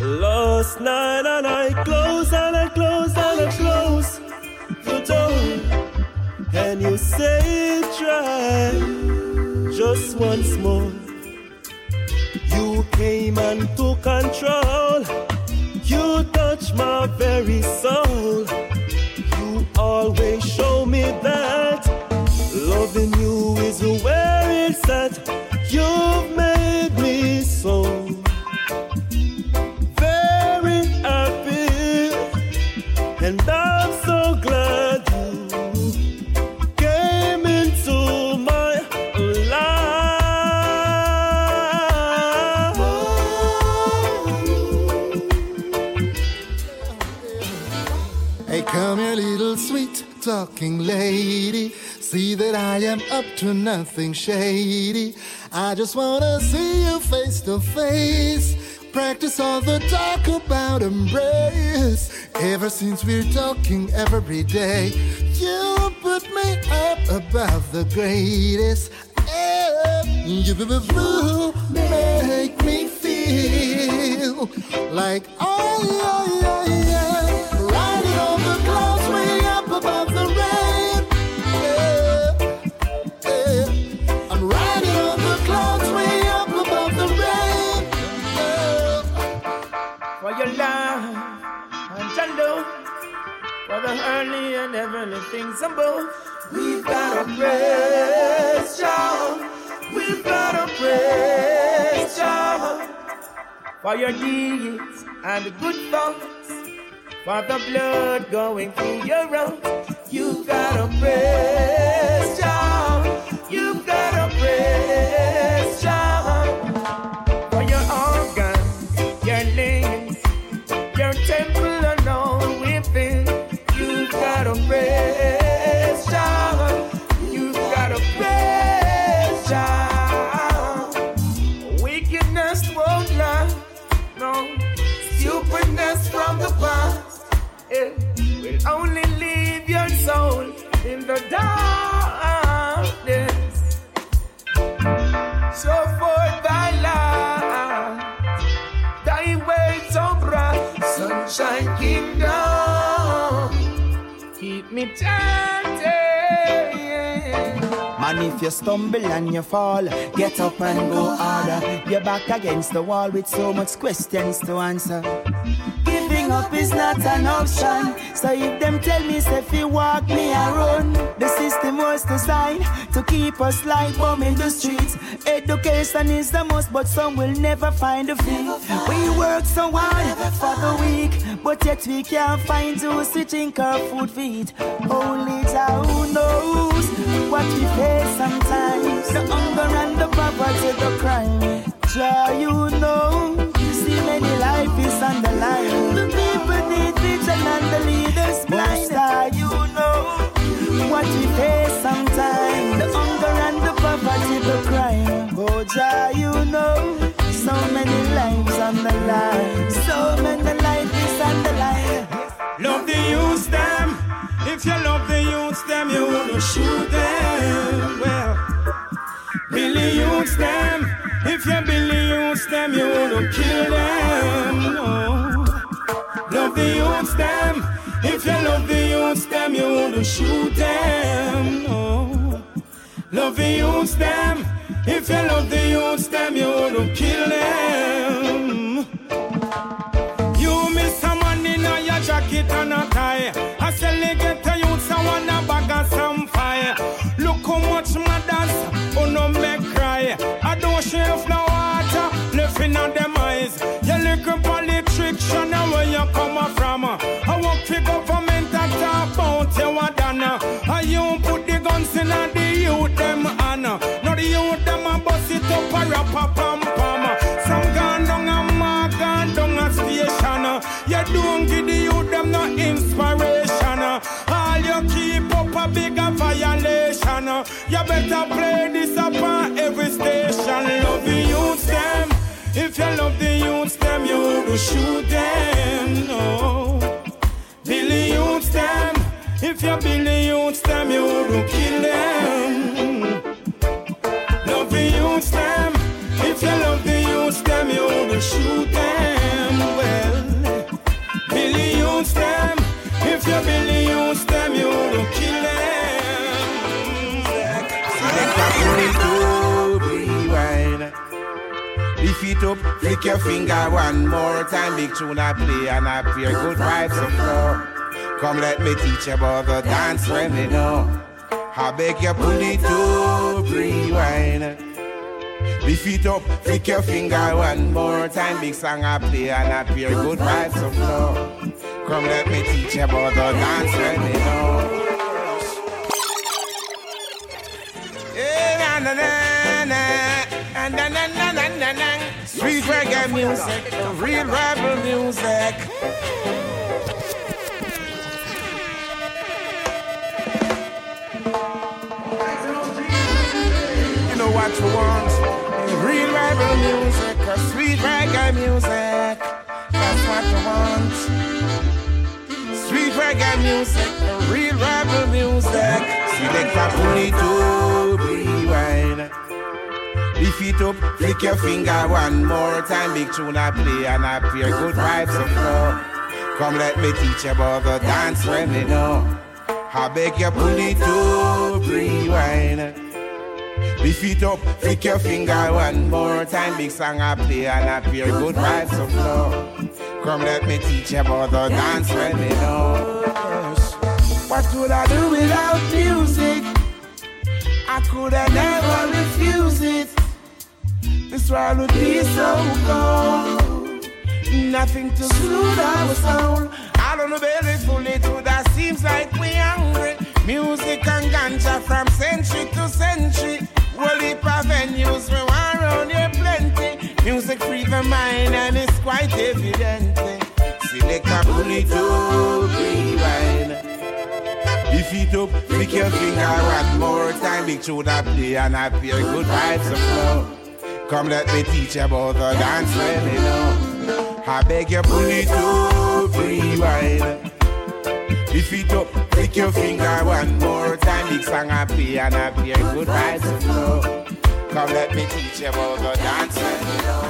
Last night and I close and I close and I close the door. And you say try just once more. You came and took control. You touched my very soul. You always come here, little sweet talking lady. See that I am up to nothing shady. I just wanna see you face to face. Practice all the talk about embrace. Ever since we're talking every day, you put me up above the greatest. Eh, You make me feel like oh yeah yeah yeah, We've got to praise. We've got to praise for your deeds and good thoughts, for the blood going through your veins. You've got to praise Jah. You've got to praise only leave your soul in the darkness. So for thy light, thy ways so bright, sunshine kingdom, keep me chanting. Man, if you stumble and you fall, get up and go harder. You're back against the wall with so much questions to answer. Giving up is not an option. So if them tell me say, if you walk me run, the system was designed to keep us like bomb in the streets. Education is the most, but some will never find a feet. We work so hard for the week, but yet we can't find those to drink our food feet. Only Jah knows what we face sometimes. The hunger and the poverty, the crime. Jah, you know, and the leaders blind. Jah, you know what we face sometimes. The hunger and the poverty, the crime. Oh, Jah, you know, so many lives on the line. So many lives is on the line. Love the youths them. If you love the youths them, you wanna shoot them. Well, Billy youths them. If you Billy youths them, you wanna kill them. Them. No. Love the youths them. If you love the youths them, you wanna kill them. You miss someone in your jacket and a tie. Bigger violation. You better play this upon every station. Love the youths them. If you love the youths them, you will shoot It up, flick your finger one more time. Big tune I play and I feel good vibes of flow. Come let me teach you about the dance when me know. I beg you pull it up, rewind. Lift it up, flick your finger one more time. Big song I play and I feel good vibes of flow. Come let me teach you about the dance when me know. Eh, na, na, na, na, na, na, na, na, na, na. Street reggae music, real rebel music. You know what you want? Real rebel music, sweet reggae music. That's what you want. Sweet reggae music, real rebel music. Select a It up, flick your finger one more time. Big tune I play and I feel good vibes of flow. Come let me teach you about the dance when me know. I beg you pull it up, rewind. Lift it up, flick your finger one more time. Big song I play and I feel good vibes of flow. Come let me teach you about the dance when me know. What would I do without music? I could have never refuse it. This world would be so cold. Nothing to soothe our soul. I don't know belly full it to that seems like we hungry. Music and ganja from century to century. Well, heap of venues we want around here plenty. Music free the mind and it's quite evident. Select a bullet to rewind. If it up, flick your finger one more time. Big tune I play and feel good vibes flow. Come let me teach you about the dance you know. I beg you pull it up, rewind. Lift it up, flick your finger one more time. Big song I play and I feel good vibes flow. Come let me teach you about the dance you know.